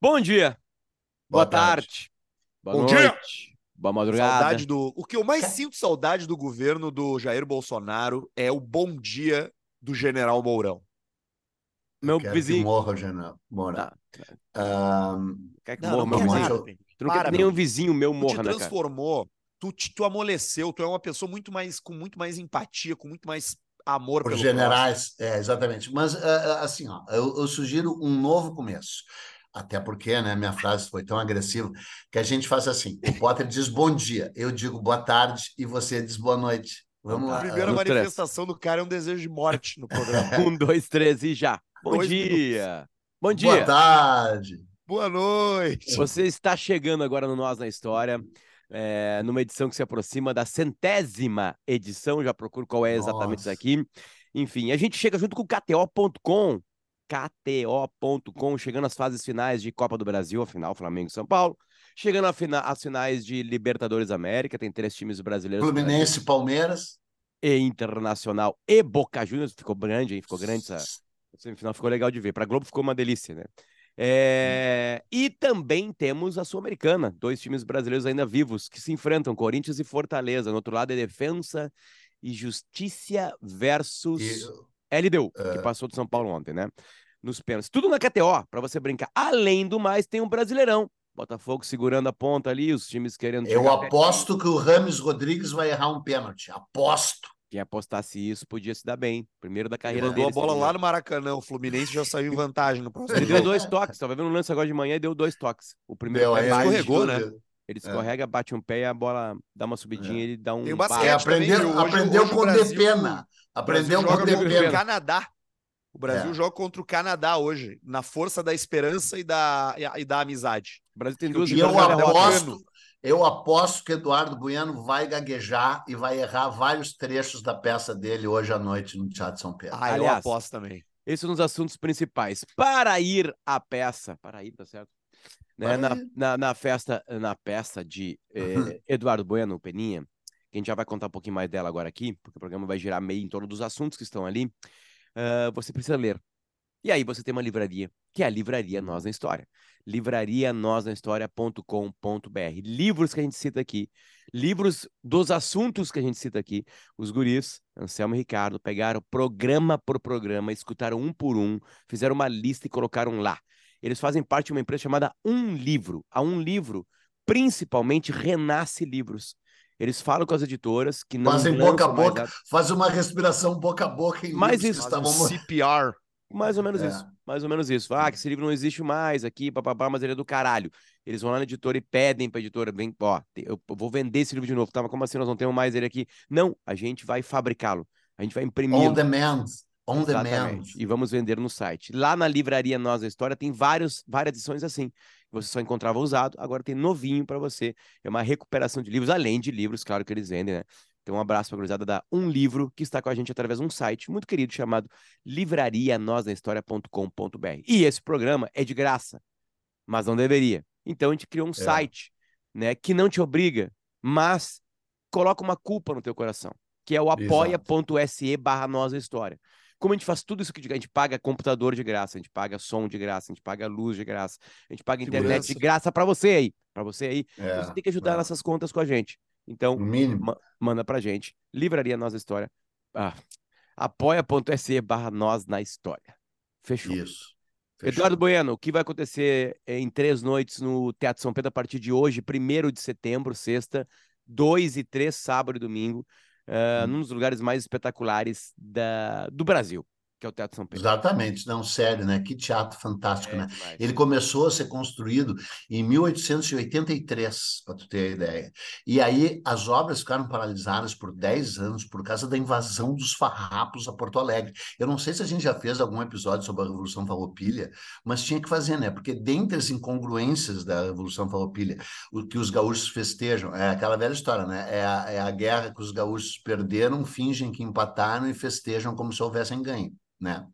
Bom dia. Boa, Boa tarde. tarde. Boa Bom noite. dia. Boa madrugada. Saudade do. O que eu mais sinto saudade do governo do Jair Bolsonaro é o bom dia do General Mourão. Meu Quero vizinho. Que morra o general. Mora. Ahn, Quer que Não, morra, não meu vizinho. nada, eu- Pedro. Tu não quer Para, que nenhum meu. vizinho meu Tu te morra, né, cara? transformou, tu, te- tu amoleceu, tu é uma pessoa muito mais com muito mais empatia, com muito mais amor Por pelo generais, é, exatamente. Mas, ah, ah, assim, ó, eu, eu sugiro um novo começo. Até porque, né, minha frase foi tão agressiva que a gente faz assim: o Potter diz bom dia, eu digo boa tarde e você diz boa noite. Vamos lá. A primeira manifestação do cara é um desejo de morte no programa. Um, dois, três e já. Bom Dois dia. Bom Boa dia. tarde. Boa noite. Você está chegando agora no Nós na História, é, numa edição que se aproxima da centésima edição. Já procuro qual é exatamente isso Nossa. aqui. Enfim, a gente chega junto com o KTO.com. KTO.com, chegando às fases finais de Copa do Brasil, afinal, Flamengo e São Paulo. Chegando à fina- às finais de Libertadores América, tem três times brasileiros. Fluminense, Palmeiras. e Internacional e Boca Juniors. Ficou grande, hein? Ficou grande essa semifinal, ficou legal de ver. Para Globo ficou uma delícia, né? É, E também temos a Sul-Americana, dois times brasileiros ainda vivos que se enfrentam, Corinthians e Fortaleza. No outro lado é Defensa e Justiça versus LDU, que É. passou do São Paulo ontem, né? Nos pênaltis. Tudo na KTO, para você brincar. Além do mais, tem um Brasileirão. Botafogo segurando a ponta ali, os times querendo. eu aposto que o Rames Rodrigues vai errar um pênalti. Aposto. Quem apostasse isso podia se dar bem. Primeiro da carreira Mandou dele. a bola lá no Maracanã. O Fluminense já saiu em vantagem no próximo Ele deu dois toques. Tava vendo um lance agora de manhã e deu dois toques. O primeiro aí bate, escorregou, né? Ele escorrega, bate um pé e a bola dá uma subidinha É. e ele dá um. Tem o basquete É, aprendeu? Hoje- aprendeu hoje o com Brasil- Depena. O Aprendeu Brasil com joga contra o Depena. Canadá. O Brasil É. joga contra o Canadá hoje, na força da esperança e da, e e da amizade. O Brasil tem E duas E eu e aposto, eu aposto que Eduardo Bueno vai gaguejar e vai errar vários trechos da peça dele hoje à noite no Teatro São Pedro. Ah, eu Aliás, aposto também. Esses são os assuntos principais. Para ir à peça, para ir, tá certo? Né, na, na, na festa, na peça de eh, Eduardo Bueno, Peninha, que a gente já vai contar um pouquinho mais dela agora aqui, porque o programa vai girar meio em torno dos assuntos que estão ali. ah, você precisa ler. E aí você tem uma livraria, que é a Livraria Nós na História. livrarianosnahistoria.com.br. Livros que a gente cita aqui, livros dos assuntos que a gente cita aqui. Os guris, Anselmo e Ricardo, pegaram programa por programa, escutaram um por um, fizeram uma lista e colocaram lá. Eles fazem parte de uma empresa chamada Um Livro. A Um Livro, principalmente, renasce livros. Eles falam com as editoras que não Fazem boca a mais boca, a- faz uma respiração boca a boca em livros isso- estavam CPR. Mais ou menos É. isso. Mais ou menos isso. Ah, que esse livro não existe mais aqui, papapá, mas ele é do caralho. Eles vão lá na editora e pedem pra editora, vem, ó, eu vou vender esse livro de novo. Tá, mas como assim nós não temos mais ele aqui? Não, a gente vai fabricá-lo. A gente vai imprimir. on demand. On demand. E vamos vender no site. Lá na livraria Nós da História tem vários, várias edições assim. Você só encontrava usado, agora tem novinho para você. É uma recuperação de livros, além de livros, claro que eles vendem, né? Então, um abraço para a gurizada da Um Livro, que está com a gente através de um site muito querido chamado livrarianosdahistoria.com.br. E esse programa é de graça, mas não deveria. Então, a gente criou um site, né, que não te obriga, mas coloca uma culpa no teu coração, que é o apoia.se barra Nós da História. Como a gente faz tudo isso que a gente paga computador de graça, a gente paga som de graça, a gente paga luz de graça, a gente paga internet de graça para você aí, para você aí. É, Você tem que ajudar é. nessas contas com a gente. Então, ma- manda pra gente. Livraria Nós História. Ah, apoia.se barra Nós na História. Fechou. Isso. Fechou. Eduardo Bueno, o que vai acontecer em três noites no Teatro São Pedro a partir de hoje, 1 de setembro, sexta, 2 e 3, sábado e domingo, ah, Hum. num dos lugares mais espetaculares da, do Brasil, que é o Teatro São Pedro. Exatamente, não, sério, né? Que teatro fantástico, É né? demais. Ele começou a ser construído em 1883, para tu ter a ideia. E aí as obras ficaram paralisadas por 10 anos por causa da invasão dos farrapos a Porto Alegre. Eu não sei se a gente já fez algum episódio sobre a Revolução Farroupilha, mas tinha que fazer, né? Porque dentre as incongruências da Revolução Farroupilha, o que os gaúchos festejam, é aquela velha história, né? É a, é a guerra que os gaúchos perderam, fingem que empataram e festejam como se houvessem ganho, né?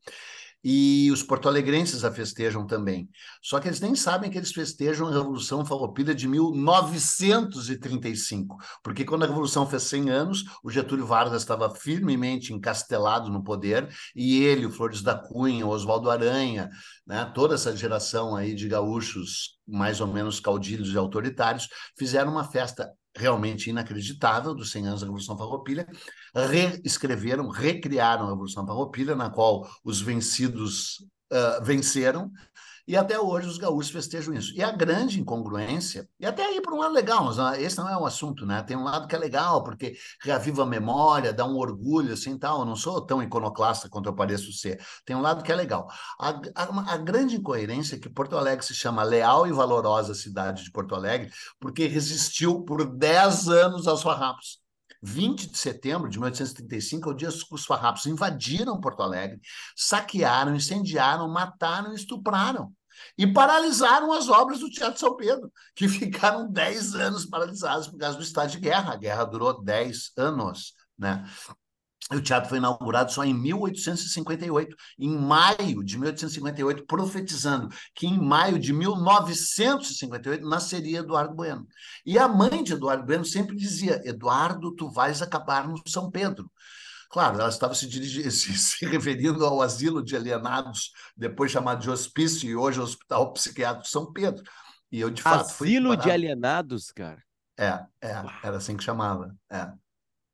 e os porto-alegrenses a festejam também. Só que eles nem sabem que eles festejam a Revolução Farroupilha de 1935, porque quando a Revolução fez 100 anos, o Getúlio Vargas estava firmemente encastelado no poder, e ele, o Flores da Cunha, Oswaldo Aranha, né, toda essa geração aí de gaúchos mais ou menos caudilhos e autoritários, fizeram uma festa realmente inacreditável dos 100 anos da Revolução Farroupilha, reescreveram, recriaram a Revolução Farroupilha, na qual os vencidos uh, venceram, e até hoje os gaúchos festejam isso. E a grande incongruência, e até aí por um lado legal, mas esse não é um assunto, né? Tem um lado que é legal, porque reaviva a memória, dá um orgulho, assim, tal. Eu não sou tão iconoclasta quanto eu pareço ser. Tem um lado que é legal. A, a, a grande incoerência é que Porto Alegre se chama leal e valorosa cidade de Porto Alegre, porque resistiu por 10 anos aos farrapos. 20 de setembro de 1835 é o dia que os farrapos invadiram Porto Alegre, saquearam, incendiaram, mataram e estupraram. E paralisaram as obras do Teatro São Pedro, que ficaram 10 anos paralisadas por causa do estado de guerra. A guerra durou 10 anos. Né? O teatro foi inaugurado só em 1858, em maio de 1858, profetizando que em maio de 1958 nasceria Eduardo Bueno. E a mãe de Eduardo Bueno sempre dizia: Eduardo, tu vais acabar no São Pedro. Claro, ela estava se, dirigindo, se, se, referindo ao asilo de alienados, depois chamado de hospício, e hoje Hospital Psiquiátrico São Pedro. E eu, de fato, Asilo de alienados, cara? É, é, era assim que chamava. É.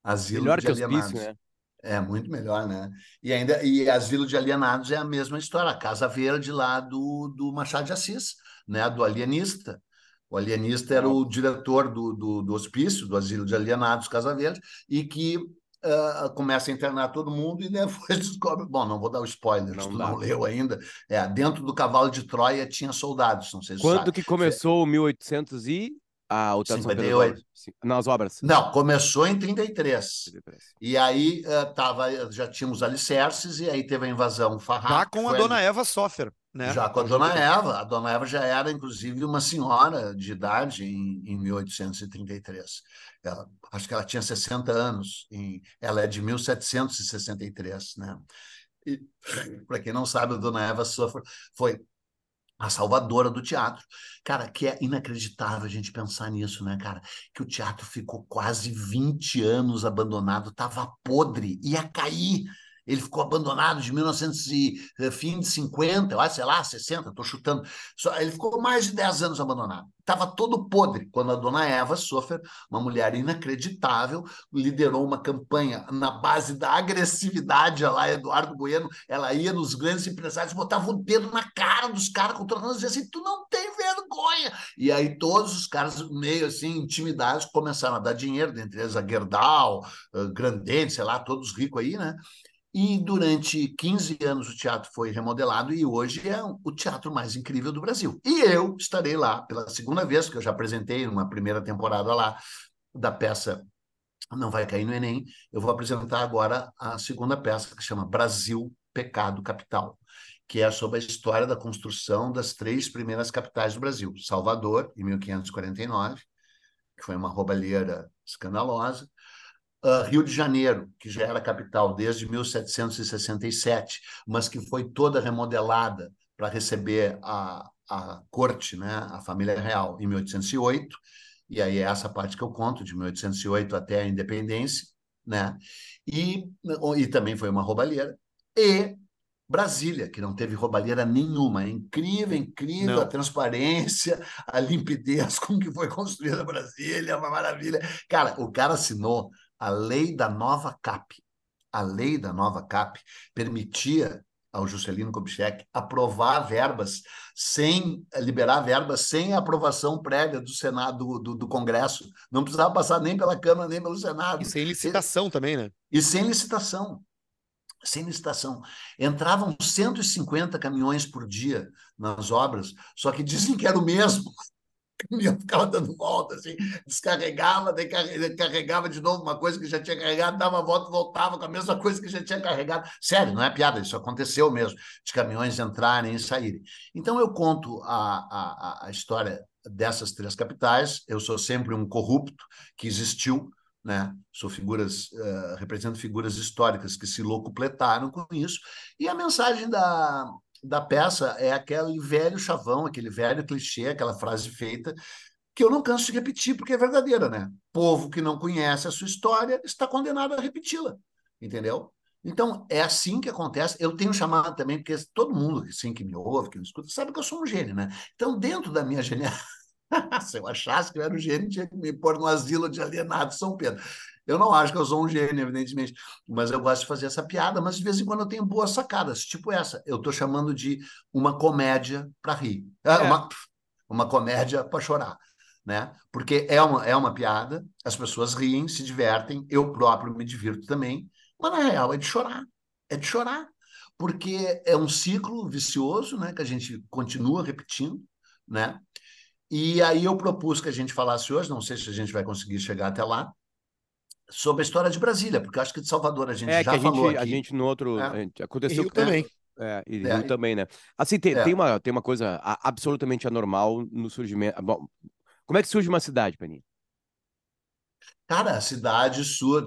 Asilo Melhor de que alienados. hospício, né? É, muito melhor, né? E ainda e Asilo de Alienados é a mesma história, a Casa Verde lá do, do Machado de Assis, né? Do alienista. O alienista era o diretor do, do, do hospício, do Asilo de Alienados, Casa Verde, e que uh, começa a internar todo mundo e depois descobre. Bom, não vou dar o spoiler, não se tu dá. não leu ainda. É, dentro do cavalo de Troia tinha soldados, não sei se Quando sabe. que começou o 1800 e ah, o Teatro 58. São Pedro Nas obras. Não, começou em 33. 33. E aí uh, tava, já tínhamos alicerces, e aí teve a invasão farrapo. Já com a dona Eva Soffer, né? Já com a dona Eva. A dona Eva já era, inclusive, uma senhora de idade em, em 1833. Ela, acho que ela tinha 60 anos. Em, ela é de 1763, né? E, para quem não sabe, a dona Eva Soffer foi a salvadora do teatro. Cara, que é inacreditável a gente pensar nisso, né, cara? Que o teatro ficou quase 20 anos abandonado, tava podre, ia cair. Ele ficou abandonado de 1900 e eh, fim de 50, eu acho, sei lá, 60, estou chutando. Só, ele ficou mais de 10 anos abandonado. Estava todo podre quando a dona Eva Sofer, uma mulher inacreditável, liderou uma campanha na base da agressividade lá, Eduardo Bueno. Ela ia nos grandes empresários, botava o dedo na cara dos caras, controlando, dizia assim: tu não tem vergonha. E aí todos os caras, meio assim, intimidados, começaram a dar dinheiro, dentre eles a Gerdau, Grandente, sei lá, todos ricos aí, né? E durante 15 anos o teatro foi remodelado e hoje é o teatro mais incrível do Brasil. E eu estarei lá pela segunda vez, que eu já apresentei uma primeira temporada lá da peça Não Vai Cair no Enem. Eu vou apresentar agora a segunda peça, que chama Brasil, Pecado Capital, que é sobre a história da construção das três primeiras capitais do Brasil. Salvador, em 1549, que foi uma roubalheira escandalosa. Uh, Rio de Janeiro, que já era capital desde 1767, mas que foi toda remodelada para receber a, a corte, né, a família real, em 1808, e aí é essa parte que eu conto, de 1808 até a independência, né, e, e também foi uma roubalheira, e Brasília, que não teve roubalheira nenhuma. É incrível, incrível não. a transparência, a limpidez com que foi construída Brasília, é uma maravilha. Cara, o cara assinou a lei da nova CAP. A lei da nova CAP permitia ao Juscelino Kubitschek aprovar verbas sem liberar verbas sem aprovação prévia do Senado do, do, Congresso. Não precisava passar nem pela Câmara nem pelo Senado. E sem licitação e, também, né? E sem licitação. Sem licitação. Entravam 150 caminhões por dia nas obras, só que dizem que era o mesmo caminhão ficava dando volta, assim, descarregava, carregava de novo uma coisa que já tinha carregado, dava a volta, voltava com a mesma coisa que já tinha carregado. Sério, não é piada, isso aconteceu mesmo, de caminhões entrarem e saírem. Então eu conto a, a, a história dessas três capitais, eu sou sempre um corrupto que existiu, né? São figuras, uh, represento figuras históricas que se locupletaram com isso. E a mensagem da, da peça é aquele velho chavão, aquele velho clichê, aquela frase feita, que eu não canso de repetir, porque é verdadeira, né? Povo que não conhece a sua história está condenado a repeti-la, entendeu? Então, é assim que acontece. Eu tenho chamado também, porque todo mundo assim, que me ouve, que me escuta, sabe que eu sou um gênio, né? Então, dentro da minha genialidade, Se eu achasse que eu era um gênio, tinha que me pôr no asilo de alienado São Pedro. Eu não acho que eu sou um gênio, evidentemente, mas eu gosto de fazer essa piada, mas de vez em quando eu tenho boas sacadas, tipo essa. Eu estou chamando de uma comédia para rir. É. Uma, uma comédia para chorar. Né? Porque é uma, é uma piada, as pessoas riem, se divertem, eu próprio me divirto também, mas na real é de chorar. É de chorar. Porque é um ciclo vicioso né, que a gente continua repetindo, né? E aí eu propus que a gente falasse hoje, não sei se a gente vai conseguir chegar até lá, sobre a história de Brasília, porque acho que de Salvador a gente é, já que a falou gente, aqui. A gente no outro... É. Gente, aconteceu... Rio também. É, e é. Rio também, né? Assim, tem, é. tem, uma, tem uma coisa absolutamente anormal no surgimento... Bom, como é que surge uma cidade, Peninha? Cara, a cidade sua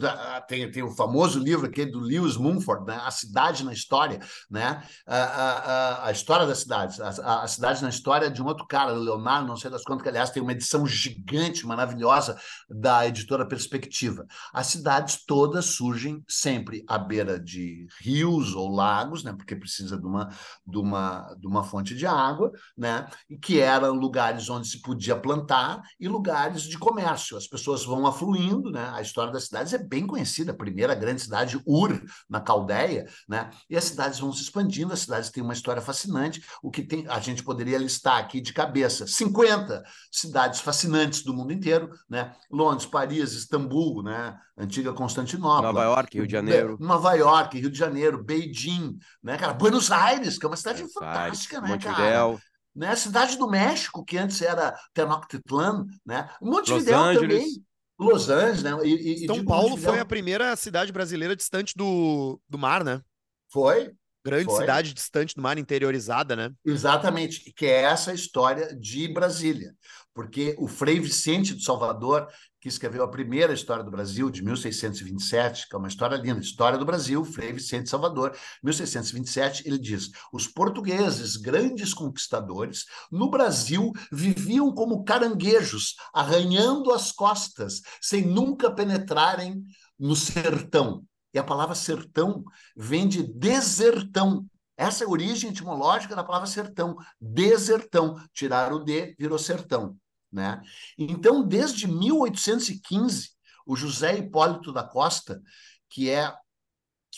tem, tem o famoso livro aquele do Lewis Mumford, né? A Cidade na História, né? A, a, a história das cidades, a, a, cidade na história de um outro cara, Leonardo, não sei das quantas, que aliás tem uma edição gigante, maravilhosa da editora Perspectiva. As cidades todas surgem sempre à beira de rios ou lagos, né? Porque precisa de uma, de uma, de uma fonte de água, né? E que eram lugares onde se podia plantar e lugares de comércio. As pessoas vão afluindo né? A história das cidades é bem conhecida. A primeira grande cidade, Ur, na Caldeia, né? E as cidades vão se expandindo, as cidades têm uma história fascinante. O que tem, a gente poderia listar aqui de cabeça 50 cidades fascinantes do mundo inteiro, né? Londres, Paris, Istambul, né? Antiga Constantinopla. Nova York, Rio de Janeiro. Nova York, Rio de Janeiro, Beijing, né, cara? Buenos Aires, que é uma cidade Buenos fantástica, né, Montevidéu. cara? Né? Cidade do México, que antes era Tenochtitlan, né? Montevidéu também. Los Angeles, né? E, e São Paulo foi a primeira cidade brasileira distante do, do mar, né? Foi. Grande foi. cidade distante do mar, interiorizada, né? Exatamente, que é essa história de Brasília. Porque o Frei Vicente de Salvador que escreveu a primeira história do Brasil, de 1627, que é uma história linda, História do Brasil, Frei Vicente Salvador, 1627, ele diz: os portugueses, grandes conquistadores, no Brasil viviam como caranguejos, arranhando as costas, sem nunca penetrarem no sertão. E a palavra sertão vem de desertão, essa é a origem etimológica da palavra sertão. Desertão. Tiraram o D, virou sertão. Né? Então, desde 1815, o José Hipólito da Costa, que é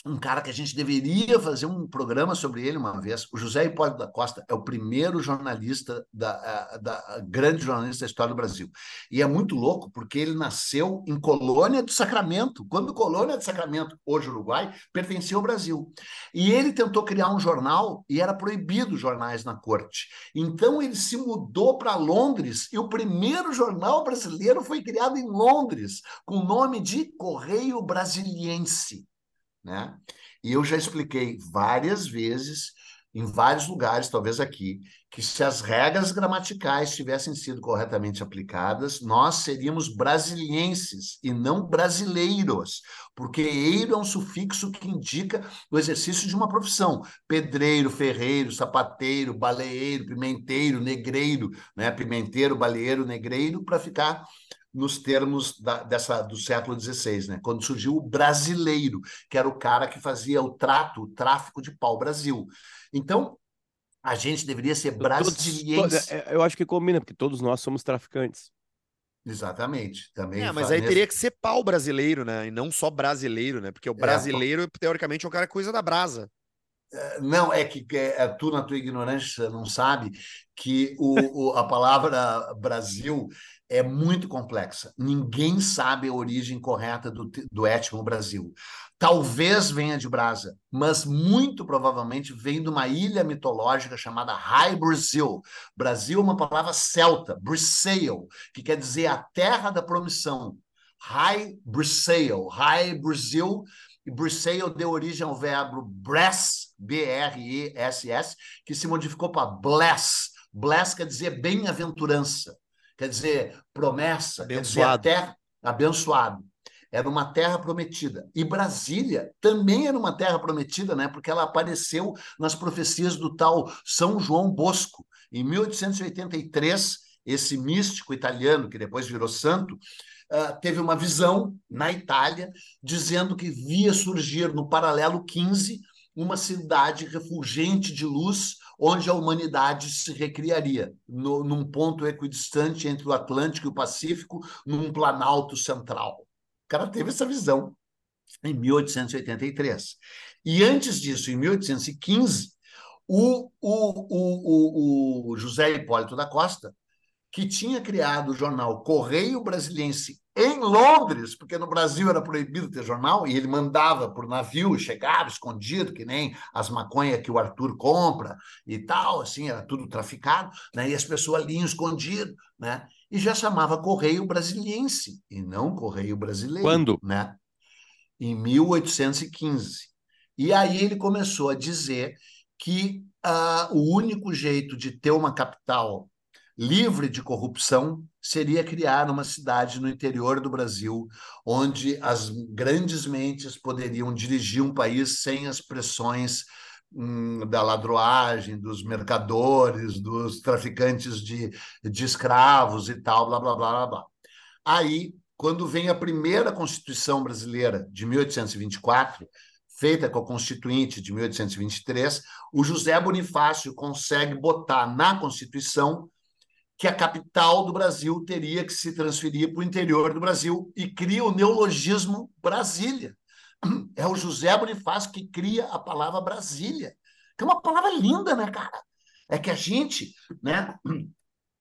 um cara que a gente deveria fazer um programa sobre ele uma vez. O José Hipólito da Costa é o primeiro jornalista, da, da, grande jornalista da história do Brasil. E é muito louco, porque ele nasceu em Colônia do Sacramento, quando Colônia do Sacramento, hoje Uruguai, pertencia ao Brasil. E ele tentou criar um jornal e era proibido jornais na corte. Então ele se mudou para Londres e o primeiro jornal brasileiro foi criado em Londres, com o nome de Correio Brasiliense. Né? E eu já expliquei várias vezes, em vários lugares, talvez aqui, que se as regras gramaticais tivessem sido corretamente aplicadas, nós seríamos brasilienses e não brasileiros, porque eiro é um sufixo que indica o exercício de uma profissão. Pedreiro, ferreiro, sapateiro, baleeiro, pimenteiro, negreiro, né? pimenteiro, baleeiro, negreiro, para ficar nos termos da, dessa, do século XVI, né? quando surgiu o brasileiro, que era o cara que fazia o trato, o tráfico de pau-brasil. Então, a gente deveria ser brasiliense. É, eu acho que combina, porque todos nós somos traficantes. Exatamente. Também é, mas aí teria que ser pau brasileiro, né? E não só brasileiro, né? Porque o é, brasileiro, é, teoricamente, é o cara que coisa da brasa. É, não, é que é, tu, na tua ignorância, não sabe que o, o, a palavra Brasil é muito complexa. Ninguém sabe a origem correta do, do étimo Brasil. Talvez venha de Brasa, mas muito provavelmente vem de uma ilha mitológica chamada High Brasil. Brasil é uma palavra celta, Briseil, que quer dizer a terra da promissão. High Briseil, High Brasil, e Briseil deu origem ao verbo bress, B-R-E-S-S, que se modificou para bless. Bless quer dizer bem-aventurança quer dizer promessa, abençoado. quer dizer até abençoado. era uma terra prometida. E Brasília também era uma terra prometida, né? Porque ela apareceu nas profecias do tal São João Bosco. Em 1883, esse místico italiano, que depois virou santo, uh, teve uma visão na Itália, dizendo que via surgir no paralelo 15 uma cidade refulgente de luz, onde a humanidade se recriaria, no, num ponto equidistante entre o Atlântico e o Pacífico, num planalto central. O cara teve essa visão em 1883. E antes disso, em 1815, o, o, o, o, José Hipólito da Costa, que tinha criado o jornal Correio Brasiliense em Londres, porque no Brasil era proibido ter jornal, e ele mandava por navio, chegava escondido, que nem as maconhas que o Arthur compra e tal, assim, era tudo traficado, né? e as pessoas liam escondido, né? e já chamava Correio Brasiliense, e não Correio Brasileiro. Quando? Né? Em 1815. E aí ele começou a dizer que uh, o único jeito de ter uma capital livre de corrupção seria criar uma cidade no interior do Brasil, onde as grandes mentes poderiam dirigir um país sem as pressões hum, da ladroagem, dos mercadores, dos traficantes de, de escravos e tal, blá, blá, blá, blá, blá. Aí, quando vem a primeira Constituição brasileira, de 1824, feita com a Constituinte de 1823, o José Bonifácio consegue botar na Constituição que a capital do Brasil teria que se transferir para o interior do Brasil e cria o neologismo Brasília. É o José Bonifácio que cria a palavra Brasília, que é uma palavra linda, né, cara? É que a gente, né?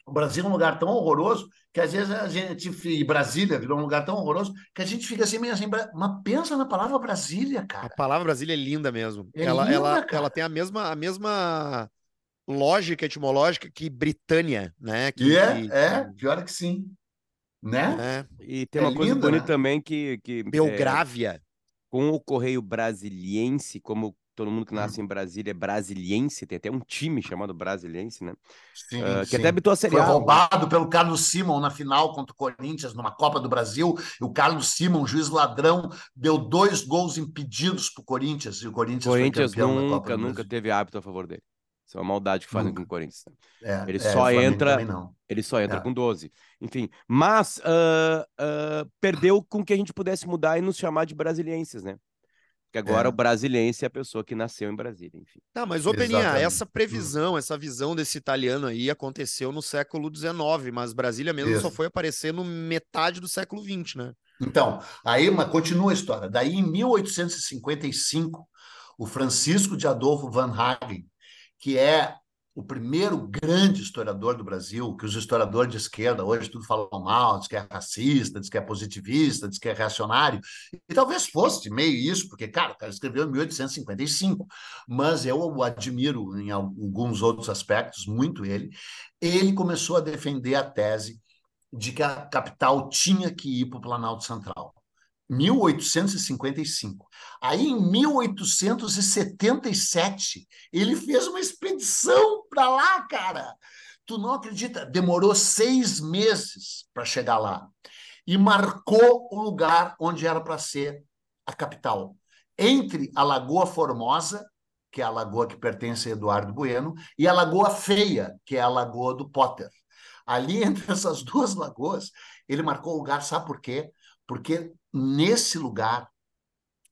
O Brasil é um lugar tão horroroso que às vezes a gente, e Brasília virou um lugar tão horroroso que a gente fica assim meio assim, mas pensa na palavra Brasília, cara. A palavra Brasília é linda mesmo. É ela, linda, ela, ela tem a mesma, a mesma lógica etimológica que Britânia, né? Que, e é, que, é, pior que sim. Né? É. E tem uma é coisa bonita né? também que. que Belgrávia. É, com o Correio Brasiliense, como todo mundo que nasce hum. em Brasília é brasiliense, tem até um time chamado Brasiliense, né? Sim, uh, que sim. até habitou a Série Foi roubado pelo Carlos Simon na final contra o Corinthians, numa Copa do Brasil, e o Carlos Simon, juiz ladrão, deu dois gols impedidos para o Corinthians, e o Corinthians, Corinthians foi campeão nunca, nunca teve hábito a favor dele. Isso é uma maldade que fazem Nunca. com o Corinthians. É, ele, é, só entra, ele só entra é. com 12. Enfim, mas uh, uh, perdeu com que a gente pudesse mudar e nos chamar de brasilienses, né? Porque agora é. o brasiliense é a pessoa que nasceu em Brasília, enfim. Tá, mas ô Peninha, essa previsão, hum. essa visão desse italiano aí aconteceu no século XIX, mas Brasília mesmo Isso. só foi aparecer no metade do século XX, né? Então, aí mas continua a história. Daí, em 1855, o Francisco de Adolfo Van Hagen, que é o primeiro grande historiador do Brasil, que os historiadores de esquerda hoje tudo falam mal, diz que é racista, diz que é positivista, diz que é reacionário, e talvez fosse meio isso, porque, cara, o cara escreveu em 1855, mas eu o admiro em alguns outros aspectos, muito ele. Ele começou a defender a tese de que a capital tinha que ir para o Planalto Central. 1855. Aí, em 1877, ele fez uma expedição para lá, cara. Tu não acredita? Demorou seis meses para chegar lá. E marcou o lugar onde era para ser a capital. Entre a Lagoa Formosa, que é a lagoa que pertence a Eduardo Bueno, e a Lagoa Feia, que é a lagoa do Potter. Ali, entre essas duas lagoas, ele marcou o lugar, sabe por quê? Porque nesse lugar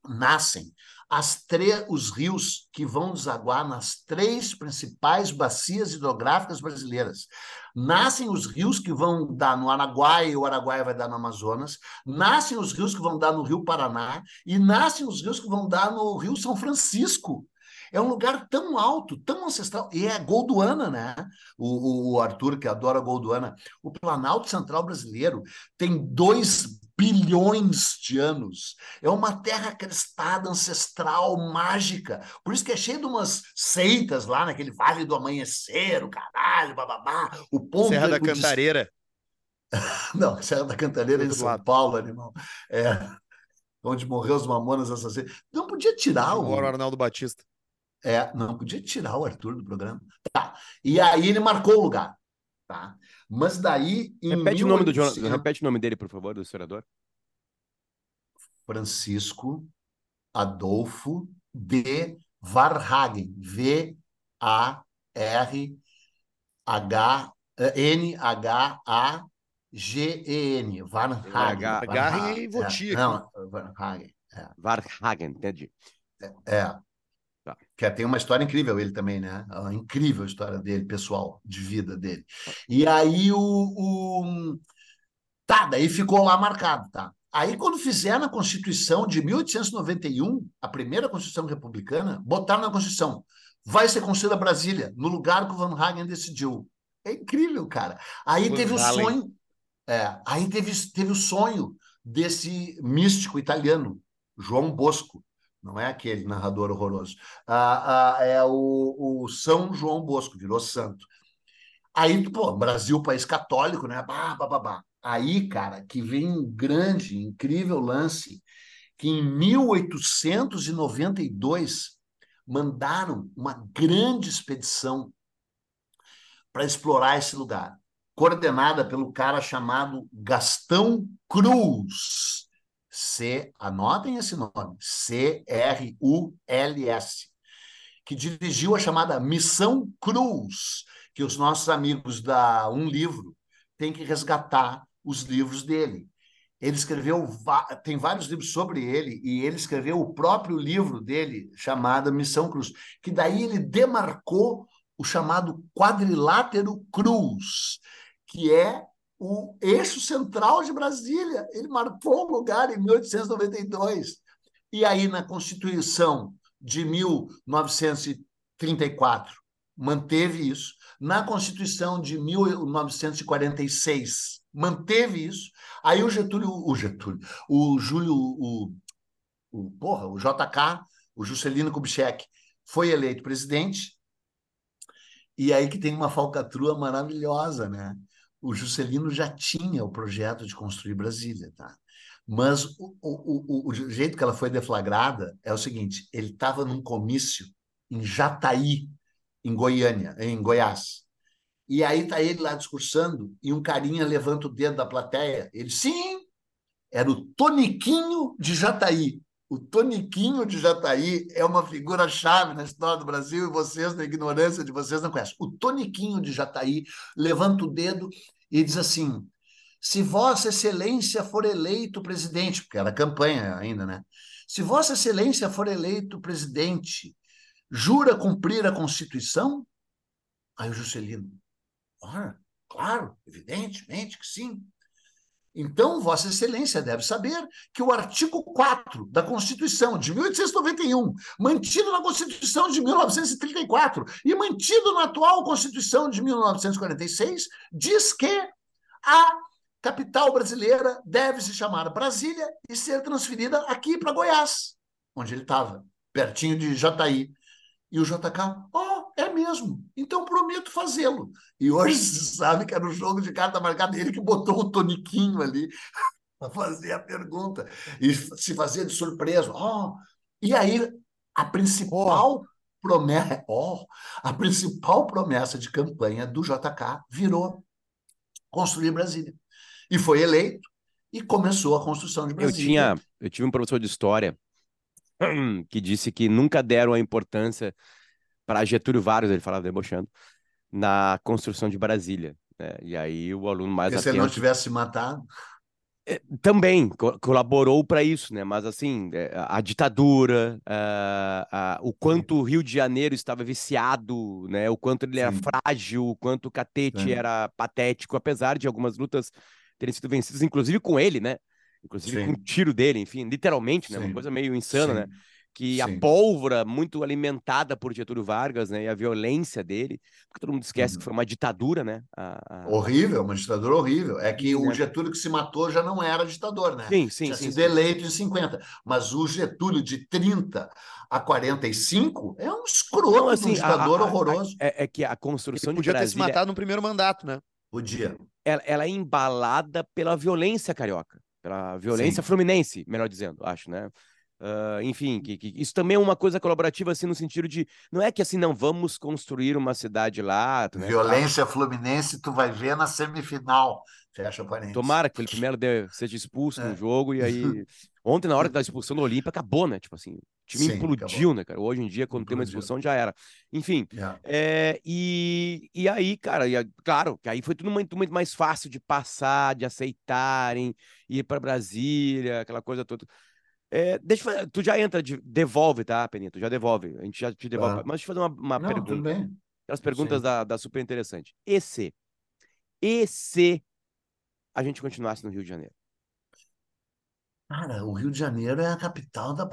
nascem as os rios que vão desaguar nas três principais bacias hidrográficas brasileiras. Nascem os rios que vão dar no Araguaia, e o Araguaia vai dar no Amazonas, nascem os rios que vão dar no Rio Paraná, e nascem os rios que vão dar no Rio São Francisco. É um lugar tão alto, tão ancestral, e é Golduana, né? O, o Arthur, que adora Golduana. O Planalto Central Brasileiro tem dois bilhões de anos. É uma terra crestada, ancestral, mágica. Por isso que é cheio de umas seitas lá naquele Vale do Amanhecer, o caralho, bababá, o ponto... Serra da Cantareira. Não, Serra da Cantareira é em São lado. Paulo, animal. É, onde morreu os mamonas assassinos. Não podia tirar o... o Arnaldo Batista. É, não podia tirar o Arthur do programa. Tá. E aí ele marcou o lugar. Tá? Mas daí. repete, 1800... o nome do, repete o nome dele, por favor, do historiador. Francisco Adolfo de Varhagen, V-A-R-H-N-H-A-G-E-N, Varhagen. Varhagen e Votia. É, não, Varhagen. É. Varhagen, entendi. É, é. Que tem uma história incrível ele também, né? Uma incrível história dele, pessoal, de vida dele. E aí o, o... Tá, daí ficou lá marcado, tá? Aí, quando fizeram a Constituição de 1891, a primeira Constituição republicana, botaram na Constituição, vai ser construída Brasília, no lugar que o Van Hagen decidiu. É incrível, cara. Aí Van teve o sonho, é, aí teve, teve o sonho desse místico italiano, João Bosco, não é aquele narrador horroroso, ah, ah, é o, o São João Bosco, virou santo. Aí, pô, Brasil, país católico, né? Bah, bah, bah, bah. Aí, cara, que vem um grande, incrível lance, que em 1892 mandaram uma grande expedição para explorar esse lugar, coordenada pelo cara chamado Gastão Cruz. C, anotem esse nome, C-R-U-L-S, que dirigiu a chamada Missão Cruz, que os nossos amigos da Um Livro têm que resgatar os livros dele. Ele escreveu, tem vários livros sobre ele, e ele escreveu o próprio livro dele, chamado Missão Cruz, que daí ele demarcou o chamado quadrilátero cruz, que é o eixo central de Brasília. Ele marcou um lugar em 1892. E aí, na Constituição de 1934, manteve isso. Na Constituição de 1946, manteve isso. Aí o Getúlio, o Getúlio, o Júlio, o, o porra, o JK, o Juscelino Kubitschek, foi eleito presidente. E aí que tem uma falcatrua maravilhosa, né? O Juscelino já tinha o projeto de construir Brasília, tá? Mas o, o, o, o jeito que ela foi deflagrada é o seguinte: ele estava num comício em Jataí, em Goiânia, em Goiás. E aí tá ele lá discursando e um carinha levanta o dedo da plateia. Ele, sim, era o Toniquinho de Jataí. O Toniquinho de Jataí é uma figura-chave na história do Brasil e vocês, na ignorância de vocês, não conhecem. O Toniquinho de Jataí levanta o dedo e diz assim: se Vossa Excelência for eleito presidente, porque era campanha ainda, né? Se Vossa Excelência for eleito presidente, jura cumprir a Constituição? Aí o Juscelino, Ora, claro, evidentemente que sim. Então, Vossa Excelência deve saber que o artigo 4 da Constituição de 1891, mantido na Constituição de 1934 e mantido na atual Constituição de 1946, diz que a capital brasileira deve se chamar Brasília e ser transferida aqui para Goiás, onde ele estava, pertinho de Jataí. E o JK, oh, é mesmo, então prometo fazê-lo. E hoje se sabe que era o jogo de carta marcada, ele que botou o Toniquinho ali para fazer a pergunta. E se fazia de surpresa. Oh, e aí, a principal oh. promessa, oh, a principal promessa de campanha do JK virou construir Brasília. E foi eleito e começou a construção de Brasília. Eu tinha, eu tive um professor de história que disse que nunca deram a importância para Getúlio Vargas, ele falava debochando, na construção de Brasília. Né? E aí o aluno mais Porque atento... se ele não tivesse matado... É, também co colaborou para isso, né? Mas assim, é, a, ditadura, a, a, o quanto o Rio de Janeiro estava viciado, né? O quanto ele era Sim. frágil, o quanto o Catete Sim. era patético, apesar de algumas lutas terem sido vencidas, inclusive com ele, né? Inclusive Sim. com o tiro dele, enfim, literalmente, né? Uma coisa meio insana, né? Que Sim. a pólvora muito alimentada por Getúlio Vargas, né, e a violência dele, porque todo mundo esquece uhum. que foi uma ditadura, né? A, a... Horrível, uma ditadura horrível. É que o né? Getúlio que se matou já não era ditador, né? Sim, sim, Tinha sim. sido eleito em 50, mas o Getúlio de 30 a 45 é um escroto, não, assim, um ditador a, a, horroroso. É, é, que a construção Ele podia de Brasília... ter se matado no primeiro mandato, né? Podia. Ela, ela é embalada pela violência carioca, pela violência sim. fluminense, melhor dizendo, acho, né? Uh, enfim, que, que, isso também é uma coisa colaborativa, assim, no sentido de. Não é que assim, não vamos construir uma cidade lá. Né, Violência? Fluminense, tu vai ver na semifinal. Fecha parênteses. Tomara que ele primeiro dê, seja expulso é. no jogo e aí. Ontem, na hora da expulsão do Olímpia, acabou, né? Tipo assim, o time Sim, implodiu, acabou. né, cara? Hoje em dia, quando implodiu. tem uma expulsão, já era. Enfim. Yeah. É, e, e aí, cara, e, claro, que aí foi tudo muito, muito mais fácil de passar, de aceitarem, ir para Brasília, aquela coisa toda. É, deixa eu, tu já entra, de, devolve, tá, Peninha? Tu já devolve. A gente já te devolve. Ah. Mas deixa eu fazer uma, uma Não, pergunta. Tudo bem. As perguntas da, da super interessante. E se? E se a gente continuasse no Rio de Janeiro? Cara, o Rio de Janeiro é a capital da,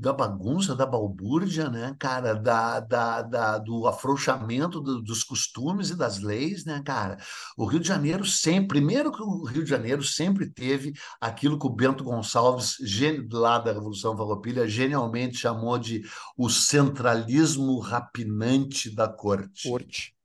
da bagunça, da balbúrdia, né, cara, da, da, da do afrouxamento do, dos costumes e das leis, né, cara. O Rio de Janeiro sempre, primeiro que o Rio de Janeiro sempre teve aquilo que o Bento Gonçalves, lá da Revolução Farroupilha, genialmente chamou de o centralismo rapinante da corte. Corte.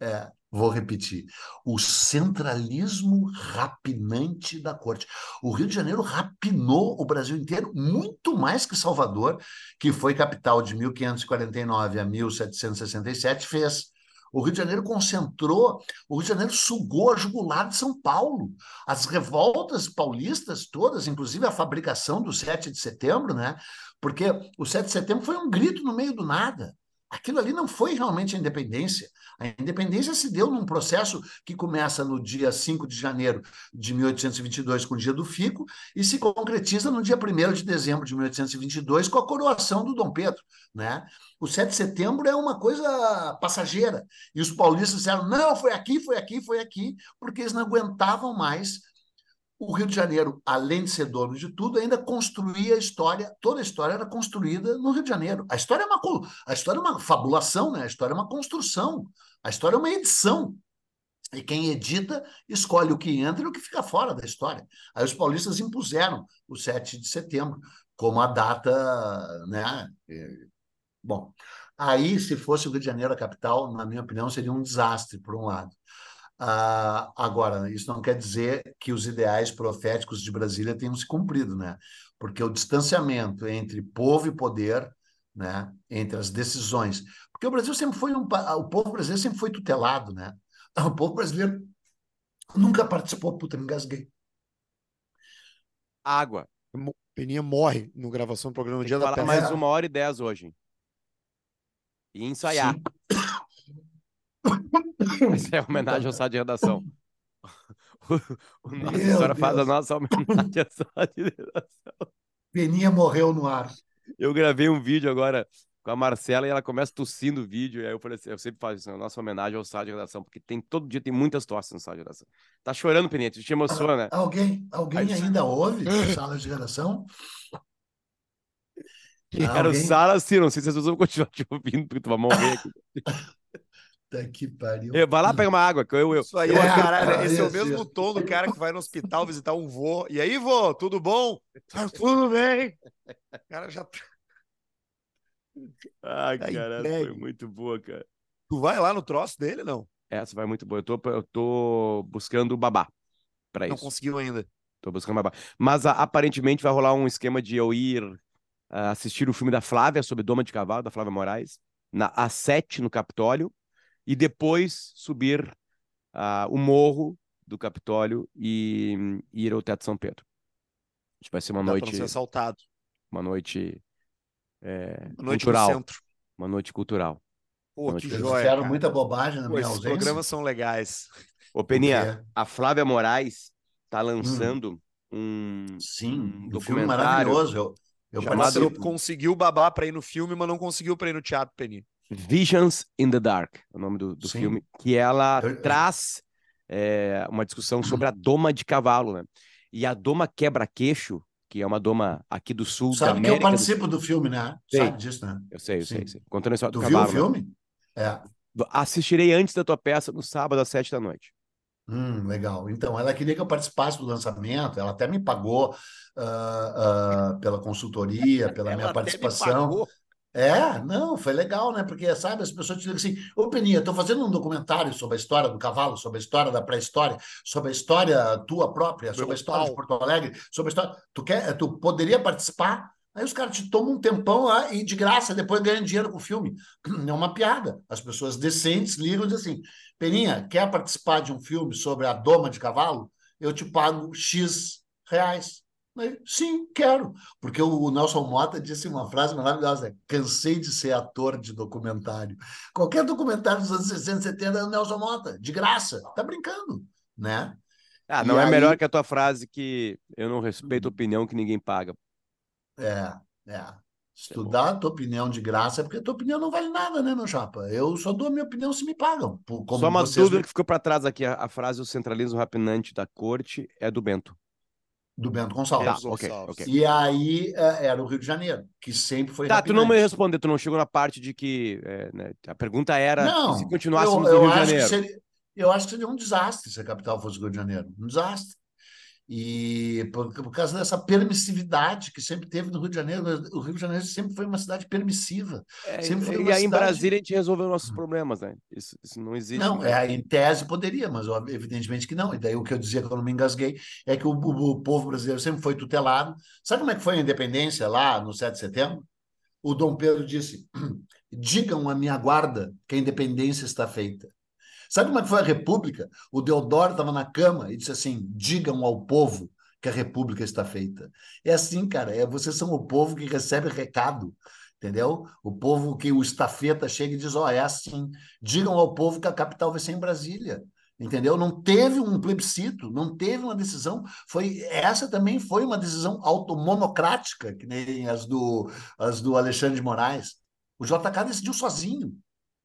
É, Vou repetir: o centralismo rapinante da corte. O Rio de Janeiro rapinou o Brasil inteiro muito mais que Salvador, que foi capital de 1549 a 1767, fez. O Rio de Janeiro concentrou, o Rio de Janeiro sugou a jugular de São Paulo. As revoltas paulistas todas, inclusive a fabricação do 7 de setembro, né? Porque o 7 de setembro foi um grito no meio do nada. Aquilo ali não foi realmente a independência. A independência se deu num processo que começa no dia 5 de janeiro de 1822, com o dia do Fico, e se concretiza no dia 1 de dezembro de 1822, com a coroação do Dom Pedro. Né? O 7 de setembro é uma coisa passageira. E os paulistas disseram: não, foi aqui, foi aqui, foi aqui, porque eles não aguentavam mais o Rio de Janeiro, além de ser dono de tudo, ainda construía a história, toda a história era construída no Rio de Janeiro. A história é uma, a história é uma fabulação, né? a história é uma construção. A história é uma edição. E quem edita escolhe o que entra e o que fica fora da história. Aí os paulistas impuseram o 7 de setembro como a data, né? Bom, aí se fosse o Rio de Janeiro a capital, na minha opinião, seria um desastre, por um lado. Ah, agora, isso não quer dizer que os ideais proféticos de Brasília tenham se cumprido, né? Porque o distanciamento entre povo e poder, né? Entre as decisões porque o Brasil sempre foi um. O povo brasileiro sempre foi tutelado, né? O povo brasileiro nunca participou. Puta, me engasguei. Água. Peninha morre no gravação do programa Tem Dia da Peste. mais uma hora e dez hoje. E ensaiar. Isso é homenagem ao sala de redação. O, o nossa história faz a nossa homenagem ao sala de redação. Peninha morreu no ar. Eu gravei um vídeo agora com a Marcela e ela começa tossindo o vídeo. E aí eu falei assim, eu sempre faço isso, a nossa homenagem ao sala de redação, porque tem todo dia tem muitas tosses no sala de redação. Tá chorando, Penete, te emociona, né? Alguém, alguém aí... ainda ouve sala de redação? Era alguém... o Sala, assim, não sei se as pessoas vão continuar te ouvindo, porque tu vai morrer aqui. Tá que pariu. Vai lá pegar uma água, que eu. eu. Isso aí, é, cara, esse é o mesmo tom do cara que vai no hospital visitar um vô. E aí, vô, tudo bom? Tá tudo bem. O cara já. Tá ah, tá cara, foi muito boa, cara. Tu vai lá no troço dele, não? Essa vai muito boa. Eu tô, eu tô buscando babá para isso. Não conseguiu ainda. Tô buscando babá. Mas a, aparentemente vai rolar um esquema de eu ir uh, assistir o filme da Flávia sobre Doma de Cavalo, da Flávia Moraes, na A7 no Capitólio, e depois subir uh, o morro do Capitólio e, e, ir ao Teatro São Pedro. Acho que vai ser uma Dá noite. Ser assaltado. Uma noite é, uma noite cultural. no centro. Uma noite cultural. Pô, que joia. Fizeram muita bobagem na Pô, minha esses ausência. programas são legais. Ô, Peninha, a Flávia Moraes tá lançando hum. um, Sim, um documentário. filme maravilhoso. Eu, eu chamado... conseguiu babar para ir no filme, mas não conseguiu para ir no teatro, Peninha. Visions in the Dark, é o nome do, do filme, que ela eu, traz é, uma discussão sobre a doma de cavalo, né? E a doma quebra-queixo que é uma doma aqui do sul Sabe da América. que eu participo do, do filme, né? Sei. Sabe disso, né? Eu sei, eu sei, sei. Contando a história tu do cavalo. viu o filme? É. Assistirei antes da tua peça no sábado às sete da noite. Hum, legal. Então, ela queria que eu participasse do lançamento, ela até me pagou uh, uh, pela consultoria, pela minha participação. É, não, foi legal, né? Porque, sabe, as pessoas te dizem assim, ô Peninha, estou fazendo um documentário sobre a história do cavalo, sobre a história da pré-história, sobre a história tua própria, sobre a história de Porto Alegre, sobre a história. Tu, quer, tu poderia participar? Aí os caras te tomam um tempão lá e de graça, depois ganham dinheiro com o filme. É uma piada. As pessoas decentes ligam e dizem assim: Peninha, quer participar de um filme sobre a doma de cavalo? Eu te pago X reais. Sim, quero. Porque o Nelson Mota disse uma frase maravilhosa: cansei de ser ator de documentário. Qualquer documentário dos anos 60, 70 é o Nelson Mota, de graça. Tá brincando, né? Ah, não e é aí... melhor que a tua frase que eu não respeito a opinião que ninguém paga. É, é. Estudar a tua opinião de graça é porque a tua opinião não vale nada, né, meu chapa? Eu só dou a minha opinião se me pagam. Só uma dúvida me... que ficou para trás aqui. A, a, frase o centralismo rapinante da corte é do Bento. Do Bento Gonçalves. Tá, okay, okay. E aí é, era o Rio de Janeiro, que sempre foi Tá, rapinante. tu não me respondeu, tu não chegou na parte de que... É, né, a pergunta era não, se continuássemos eu, no Rio de Janeiro. Seria, eu acho que seria um desastre se a capital fosse o Rio de Janeiro. Um desastre. E por, por, causa dessa permissividade que sempre teve no Rio de Janeiro, o Rio de Janeiro sempre foi uma cidade permissiva. É, sempre foi e aí cidade... em Brasília a gente resolveu nossos problemas, né? Isso, isso não existe. Não, é, em tese poderia, mas evidentemente que não. E daí o que eu dizia quando me engasguei é que o, o, o povo brasileiro sempre foi tutelado. Sabe como é que foi a independência lá no 7 de setembro? O Dom Pedro disse: digam à minha guarda que a independência está feita. Sabe como é que foi a República? O Deodoro estava na cama e disse assim: digam ao povo que a República está feita. É assim, cara, é, vocês são o povo que recebe recado, entendeu? O povo que o estafeta chega e diz: ó, oh, é assim. Digam ao povo que a capital vai ser em Brasília. Entendeu? Não teve um plebiscito, não teve uma decisão. Foi essa também foi uma decisão automonocrática, que nem as do, as do Alexandre de Moraes. O JK decidiu sozinho.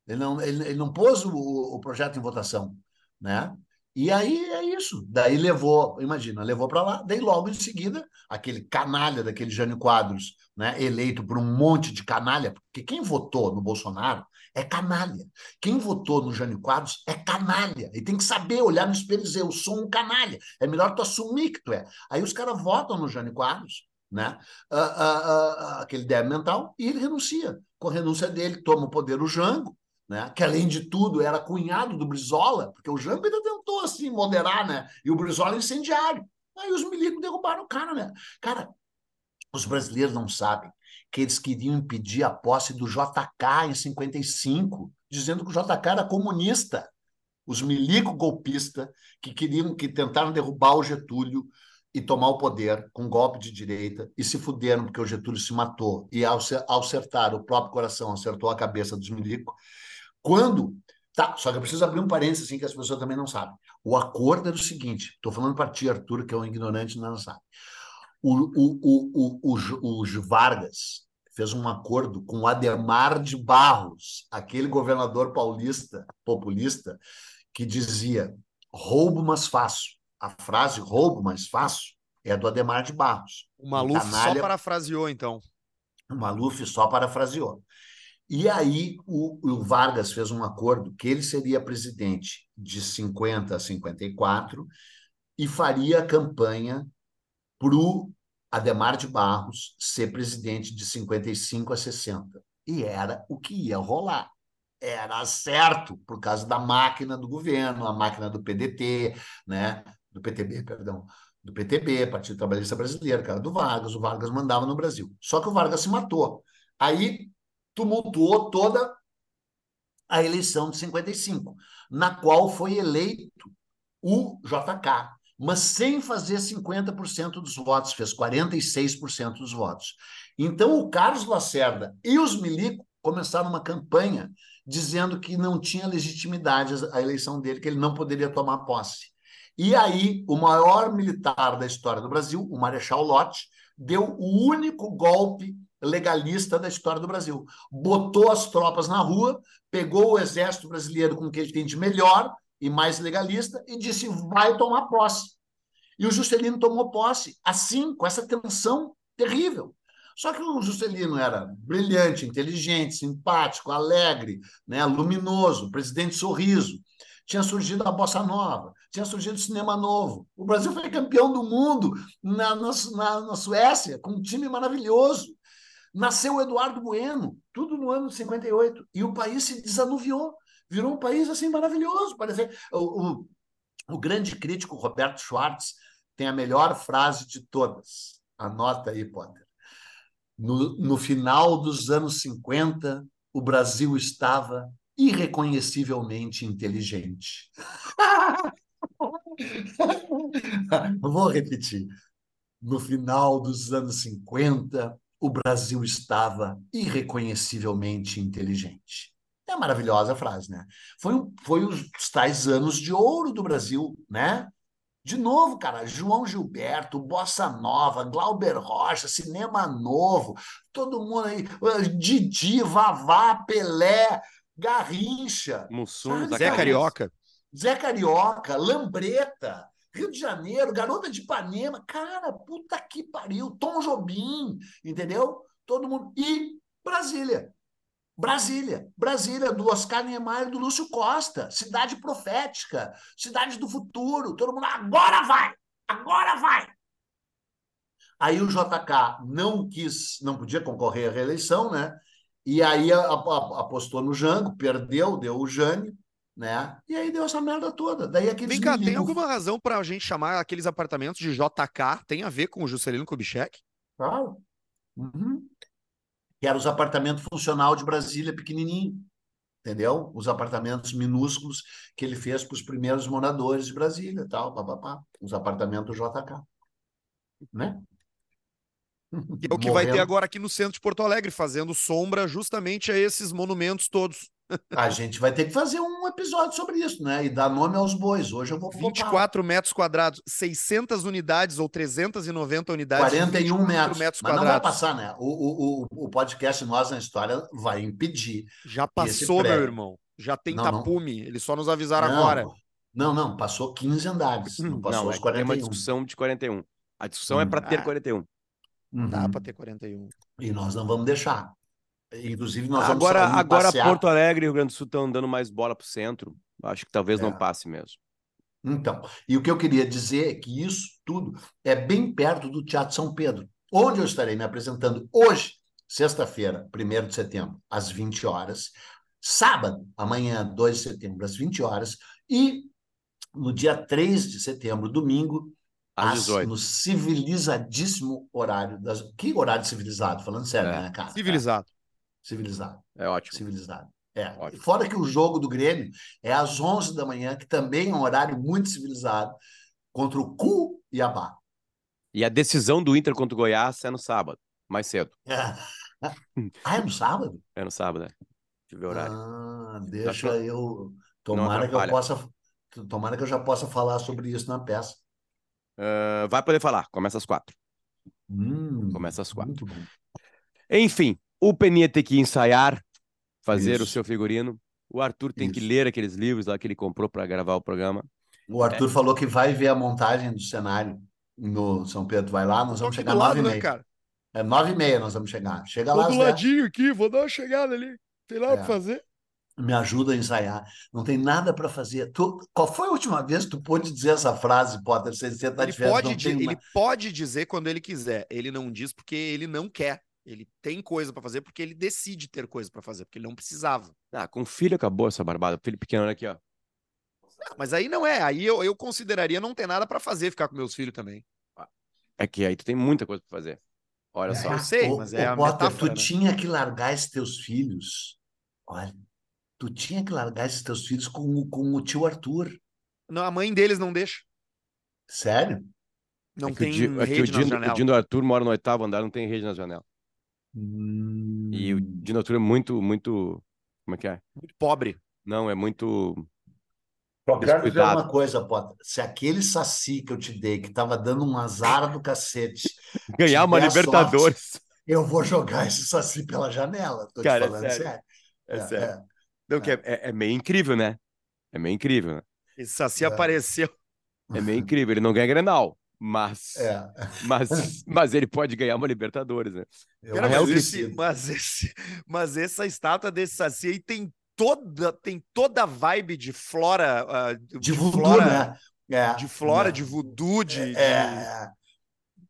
Ele não, ele, ele não pôs o, o projeto em votação, né? E aí é isso. Daí levou, imagina, levou para lá. Daí logo em seguida, aquele canalha daquele Jânio Quadros, né, eleito por um monte de canalha, porque quem votou no Bolsonaro é canalha. Quem votou no Jânio Quadros é canalha. E tem que saber olhar no espelho e dizer, eu sou um canalha. É melhor tu assumir que tu é. Aí os caras votam no Jânio Quadros, né? Uh, uh, uh, aquele débil mental, e ele renuncia. Com a renúncia dele, toma o poder o Jango, né? que além de tudo era cunhado do Brizola, porque o Jango ainda tentou assim moderar, né? E o Brizola incendiário. Aí os milicos derrubaram o cara, né? Cara, os brasileiros não sabem que eles queriam impedir a posse do JK em 55, dizendo que o JK era comunista. Os milico golpistas que queriam, que tentaram derrubar o Getúlio e tomar o poder com golpe de direita e se fuderam porque o Getúlio se matou e ao, ao acertar o próprio coração acertou a cabeça dos milico quando. Tá, só que eu preciso abrir um parênteses assim que as pessoas também não sabem. O acordo era o seguinte: estou falando para ti, Arthur, que é um ignorante não sabe. O, o, o, o, o, Vargas fez um acordo com o Ademar de Barros, aquele governador paulista, populista, que dizia: roubo, mas faço. A frase roubo, mas faço é do Ademar de Barros. O Maluf canalha... só parafraseou, então. O Maluf só parafraseou. E aí o, o, Vargas fez um acordo que ele seria presidente de 50 a 54 e faria a campanha para o Ademar de Barros ser presidente de 55 a 60. E era o que ia rolar. Era certo, por causa da máquina do governo, a máquina do PDT, né? do PTB, perdão, do PTB, Partido Trabalhista Brasileiro, cara, do Vargas. O Vargas mandava no Brasil. Só que o Vargas se matou. Aí tumultuou toda a eleição de 55, na qual foi eleito o JK, mas sem fazer 50% dos votos, fez 46% dos votos. Então o Carlos Lacerda e os Milico começaram uma campanha dizendo que não tinha legitimidade a eleição dele, que ele não poderia tomar posse. E aí, o maior militar da história do Brasil, o Marechal Lott, deu o único golpe legalista da história do Brasil. Botou as tropas na rua, pegou o exército brasileiro com o que ele tem de melhor e mais legalista e disse: vai tomar posse. E o Juscelino tomou posse, assim, com essa tensão terrível. Só que o Juscelino era brilhante, inteligente, simpático, alegre, né, luminoso, presidente sorriso. Tinha surgido a bossa nova, tinha surgido o cinema novo. O Brasil foi campeão do mundo na, na, na Suécia, com um time maravilhoso. Nasceu o Eduardo Bueno, tudo no ano de 58, e o país se desanuviou, virou um país assim maravilhoso. Parece... O, o, o grande crítico Roberto Schwartz tem a melhor frase de todas. Anota aí, Potter. No, no final dos anos 50, o Brasil estava irreconhecivelmente inteligente. Vou repetir. No final dos anos 50, o Brasil estava irreconhecivelmente inteligente. É maravilhosa a frase, né? Foi, foi os tais anos de ouro do Brasil, né? De novo, cara, João Gilberto, Bossa Nova, Glauber Rocha, Cinema Novo, todo mundo aí, Didi, Vavá, Pelé, Garrincha. Mussum, Zé Carioca. Zé Carioca, Lambreta, Rio de Janeiro, Garota de Ipanema. Cara, puta que pariu. Tom Jobim, entendeu? Todo mundo. E Brasília. Brasília, Brasília, do Oscar Niemeyer e do Lúcio Costa, cidade profética, cidade do futuro, todo mundo, agora vai, agora vai. Aí o JK não quis, não podia concorrer à reeleição, né? E aí apostou no Jango, perdeu, deu o Jane, né? E aí deu essa merda toda. Daí aqueles Vem cá, meninos... tem alguma razão para a gente chamar aqueles apartamentos de JK? Tem a ver com o Juscelino Kubitschek? Claro. Uhum que eram os apartamentos funcional de Brasília pequenininho, entendeu? Os apartamentos minúsculos que ele fez para os primeiros moradores de Brasília, tal, papapá, os apartamentos JK, né? Que é o que Morrendo. vai ter agora aqui no centro de Porto Alegre, fazendo sombra justamente a esses monumentos todos. A gente vai ter que fazer um episódio sobre isso, né? E dar nome aos bois. Hoje eu vou 24 metros quadrados, 600 unidades ou 390 unidades. 41 metros. metros Mas não vai passar, né? O, o, o podcast Nós na História vai impedir. Já passou, meu irmão. Já tem não, tapume. Não. Eles só nos avisaram não, agora. Não, não. Passou 15 andares. Não passou não, os 41. É uma discussão de 41. A discussão é hum. é para ter 41. Uhum. Dá para ter 41. E nós não vamos deixar. Inclusive, nós vamos agora, agora Porto Alegre e Rio Grande do Sul estão dando mais bola para o centro. Acho que talvez é. não passe mesmo. Então, e o que eu queria dizer é que isso tudo é bem perto do Teatro São Pedro, onde eu estarei me apresentando hoje, sexta-feira, 1 de setembro, às 20 horas, sábado, amanhã, 2 de setembro, às 20 horas, e no dia 3 de setembro, domingo, às 18. no civilizadíssimo horário das. Que horário civilizado? Falando sério, é. né, cara? Civilizado civilizado. É ótimo. Civilizado. É. Ótimo. Fora que o jogo do Grêmio é às 11 da manhã, que também é um horário muito civilizado, contra o Cuiabá. E a decisão do Inter contra o Goiás é no sábado, mais cedo. É. Ah, é no sábado? É no sábado, é. Deixa eu ver o horário. Ah, deixa eu. Tomara que eu possa. Tomara que eu já possa falar sobre isso na peça. Uh, vai poder falar, começa às quatro. Hum, começa às quatro. Enfim, o Peninha tem que ensaiar, fazer Isso. o seu figurino. O Arthur tem Isso. que ler aqueles livros lá que ele comprou para gravar o programa. O Arthur é. falou que vai ver a montagem do cenário no São Pedro. Vai lá, nós vamos chegar às nove e né, meia. Cara? É nove e meia nós vamos chegar. Chega Tô lá. do ladinho aqui, vou dar uma chegada ali. Tem lá o é. que fazer. Me ajuda a ensaiar. Não tem nada para fazer. Tu, qual foi a última vez que tu pôde dizer essa frase, Potter? Você, você tá ele, pode, ele pode dizer quando ele quiser. Ele não diz porque ele não quer. Ele tem coisa para fazer porque ele decide ter coisa para fazer, porque ele não precisava. Ah, com o filho acabou essa barbada. Filho pequeno, aqui, ó. mas aí não é. Aí eu, eu consideraria não ter nada para fazer ficar com meus filhos também. É que aí tu tem muita coisa para fazer. Olha é, só. Eu sei, mas é a Potter, metáfora, tu né? tinha que largar esses teus filhos. Olha, tu tinha que largar esses teus filhos com, com o tio Arthur. Não, a mãe deles não deixa. Sério? Não é tem o, é rede o Dino, O Dino Arthur mora no oitavo andar, não tem rede na janela. Hum... E o Dino Arthur é muito, muito. Como é que é? Muito pobre. Não, é muito. Só quero dizer uma coisa, Potter. Se aquele saci que eu te dei, que tava dando um azar do cacete, ganhar uma Libertadores, sorte, eu vou jogar esse saci pela janela. Tô Cara, te é falando é sério. sério. É, é sério. É, Não, que é, é, é, meio incrível, né? É meio incrível, né? Esse saci apareceu. É meio incrível. Ele não ganha Grenal. Mas, é. mas, mas ele pode ganhar uma Libertadores, né? Cara, mas, esse, mas, esse, mas essa estátua desse Saci aí tem toda, tem toda a vibe de flora. Uh, de, de voodoo, flora, né? É, de flora, é. de voodoo, de. É. De...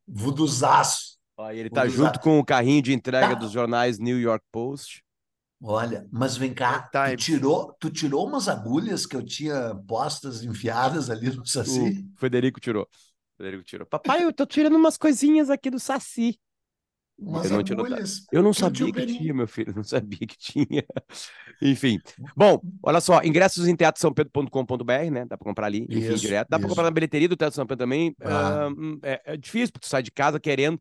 Voodoozaço. Ó, ele tá junto com o carrinho de entrega tá. dos jornais New York Post. Olha, mas vem cá, tu tirou, tu tirou umas agulhas que eu tinha postas enfiadas ali no Saci? O Federico tirou. Federico tirou. Papai, eu tô tirando umas coisinhas aqui do Saci. Umas eu não, eu não sabia que tinha, meu filho, eu não sabia que tinha. Enfim. Bom, olha só, ingressos em teatrosãopedro.com.br, né? Dá pra comprar ali, enfim, Isso, direto. Dá pra comprar na bilheteria do Teatro São Pedro também. Ah. Ah, hum, é, é difícil, porque tu sai de casa querendo.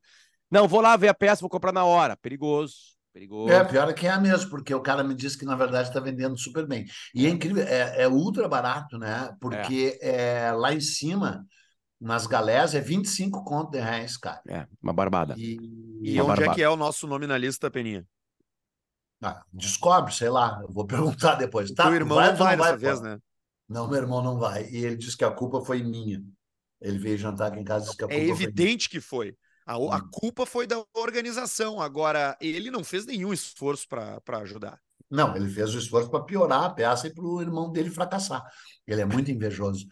Não, vou lá ver a peça, vou comprar na hora. Perigoso, perigoso. É, pior é que é mesmo, porque o cara me disse que, na verdade, está vendendo super bem. E é incrível, é, é ultra barato, né? Porque é, lá em cima, nas galés, é 25 conto de reais, cara. É, uma barbada. E, E Uma onde é barbada. que é o nosso nome na lista, Peninha? Ah, descobre, sei lá, eu vou perguntar depois. O Tá, tu irmão vai não vai não dessa pô? vez, né? Não, meu irmão não vai. E ele disse que a culpa foi minha. Ele veio jantar aqui em casa e disse que a É culpa foi minha. evidente que foi. A, a Hum. culpa foi da organização. Agora, ele não fez nenhum esforço para ajudar. Não, ele fez o esforço para piorar a peça e para o irmão dele fracassar. Ele é muito invejoso.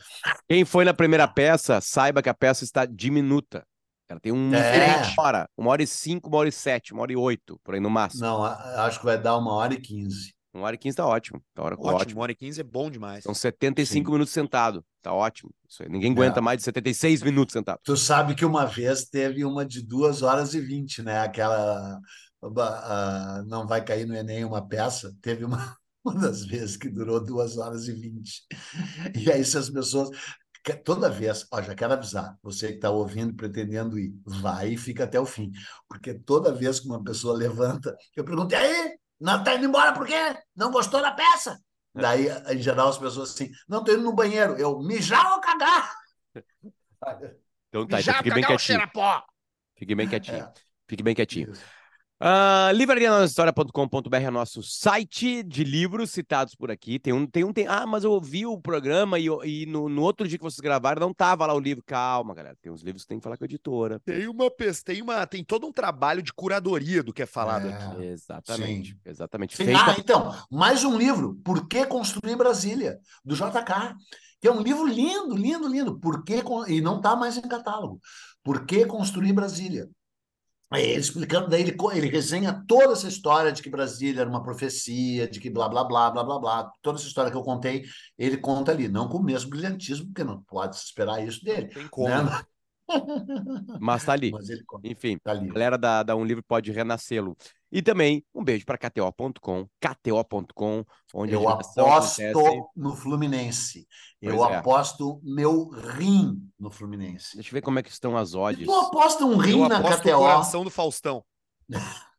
Quem foi na primeira peça, saiba que a peça está diminuta. Ela tem um É. diferente hora. Uma hora e cinco, uma hora e sete, uma hora e oito, por aí no máximo. Não, acho que vai dar uma hora e quinze. Uma hora e quinze tá ótimo. Tá hora, Ótimo, ótimo. uma hora e 15 é bom demais. São 75 Sim. minutos sentado. Tá ótimo. Isso aí. Ninguém aguenta É. mais de 76 minutos sentado. Tu sabe que uma vez teve uma de duas horas e vinte, né? Aquela ah, não vai cair no Enem uma peça. Teve uma, uma das vezes que durou duas horas e vinte. E aí, se as pessoas. Toda vez, ó, já quero avisar, você que está ouvindo, pretendendo ir, vai e fica até o fim. Porque toda vez que uma pessoa levanta, eu pergunto, e aí? Não está indo embora por quê? Não gostou da peça? Daí, em geral, as pessoas assim, não, estou indo no banheiro. Eu, mijar ou cagar? Então tá, então Já fique bem quietinho. Fique bem quietinho. É. Fique bem quietinho. Isso. Livrarianosahistoria.com.br é nosso site de livros citados por aqui. Tem um, tem um, tem. Ah, mas eu ouvi o programa e, e no, no outro dia que vocês gravaram não tava lá o livro. Calma, galera. Tem uns livros que tem que falar com a editora. Tem uma tem uma tem todo um trabalho de curadoria do que é falado É. aqui. Exatamente. Exatamente. Sim, ah, então, mais um livro, Por que Construir Brasília, do JK, que é um livro lindo, lindo, lindo. Por que, e não está mais em catálogo. Por que Construir Brasília? É Ele explicando, daí ele, ele resenha toda essa história de que Brasília era uma profecia, de que blá, blá, blá, blá, blá, blá. Toda essa história que eu contei, ele conta ali, não com o mesmo brilhantismo, porque não pode se esperar isso dele. Tem como. né? Mas tá ali. Mas ele conta, Enfim, tá ali. a galera da, da Um Livro pode renascê-lo. E também um beijo para KTO.com, KTO.com, onde Eu aposto acontece. no Fluminense. Eu Pois é. aposto meu rim no Fluminense. Deixa eu ver como é que estão as Se odds. tu aposta um rim Eu na aposto o KTO, coração do Faustão.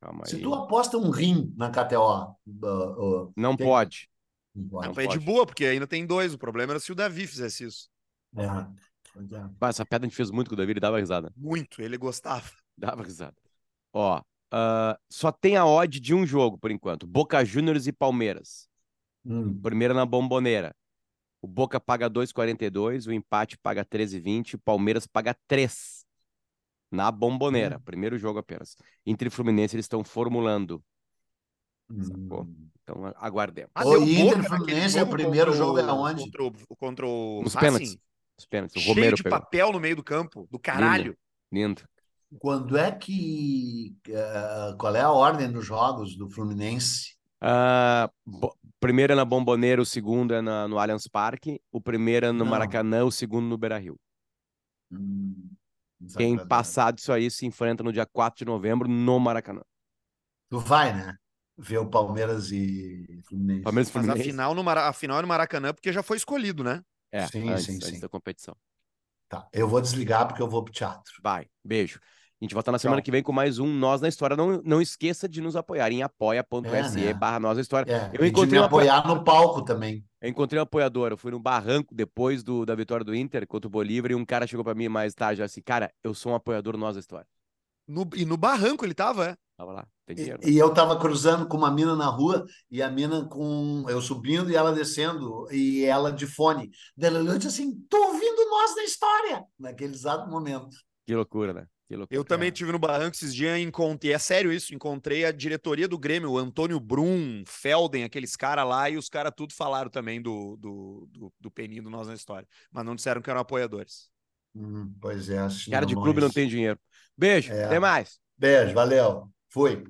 Calma se aí. tu aposta um rim na KTO, uh, uh, Não tem- pode. não pode. Não, é de pode. boa, porque ainda tem dois. O problema era se o Davi fizesse isso. É, é. Ah, Essa pedra a gente fez muito com o Davi, ele dava risada. Muito, ele gostava. Dava risada. Ó, ah, só tem a odd de um jogo por enquanto. Boca Juniors e Palmeiras. Hum, Primeira na bomboneira. O Boca paga 2,42, o empate paga 13,20, o Palmeiras paga 3 na bomboneira. Hum. Primeiro jogo apenas. Inter e Fluminense eles estão formulando. Sacou? hum. Então aguardemos. O deu Inter Fluminense é o primeiro jogo é o- aonde? Contra o, contra o Nos Racing. pênaltis. Os pênaltis. O Cheio Romero de pegou. papel no meio do campo, do caralho. Lindo. Quando é que. uh, qual é a ordem dos jogos do Fluminense? Bo- primeiro é na Bomboneira, o segundo é na- no Allianz Parque, o primeiro é no Não. Maracanã, o segundo no Beira-Rio. Hum, não sabe Quem passar disso aí se enfrenta no dia 4 de novembro no Maracanã. Tu vai, né? Ver o Palmeiras e Fluminense. Palmeiras e Mas a Fluminense. final, no Mara... a final é no Maracanã, porque já foi escolhido, né? É, Sim, antes, sim, antes sim. da competição. Tá, eu vou desligar porque eu vou pro teatro. Vai, beijo. A gente volta na semana Tchau. que vem com mais um Nós na História. Não, não esqueça de nos apoiar em apoia.se É, né? barra Nós na História. É, Eu e de encontrei me apoiar no palco também. Eu encontrei um apoiador, eu fui no barranco depois do, da vitória do Inter contra o Bolívar e um cara chegou pra mim mais tarde assim, cara, eu sou um apoiador do Nós na História. No... E no barranco ele tava, é. Tava lá, tem E, dinheiro. e eu tava cruzando com uma mina na rua e a mina com eu subindo e ela descendo e ela de fone. Daí ela olhou e disse assim: tô ouvindo nós na história, naquele exato momento. Que loucura, né? Que loucura. Eu também tive no barranco esses dias e encontrei, é sério isso, encontrei a diretoria do Grêmio, o Antônio Brum, Felden, aqueles caras lá, e os caras tudo falaram também do, do, do, do Peninho do Nós na História. Mas não disseram que eram apoiadores. Hum, pois é, assim, Cara de clube não tem dinheiro. Beijo, É. até mais. Beijo, valeu. Fui.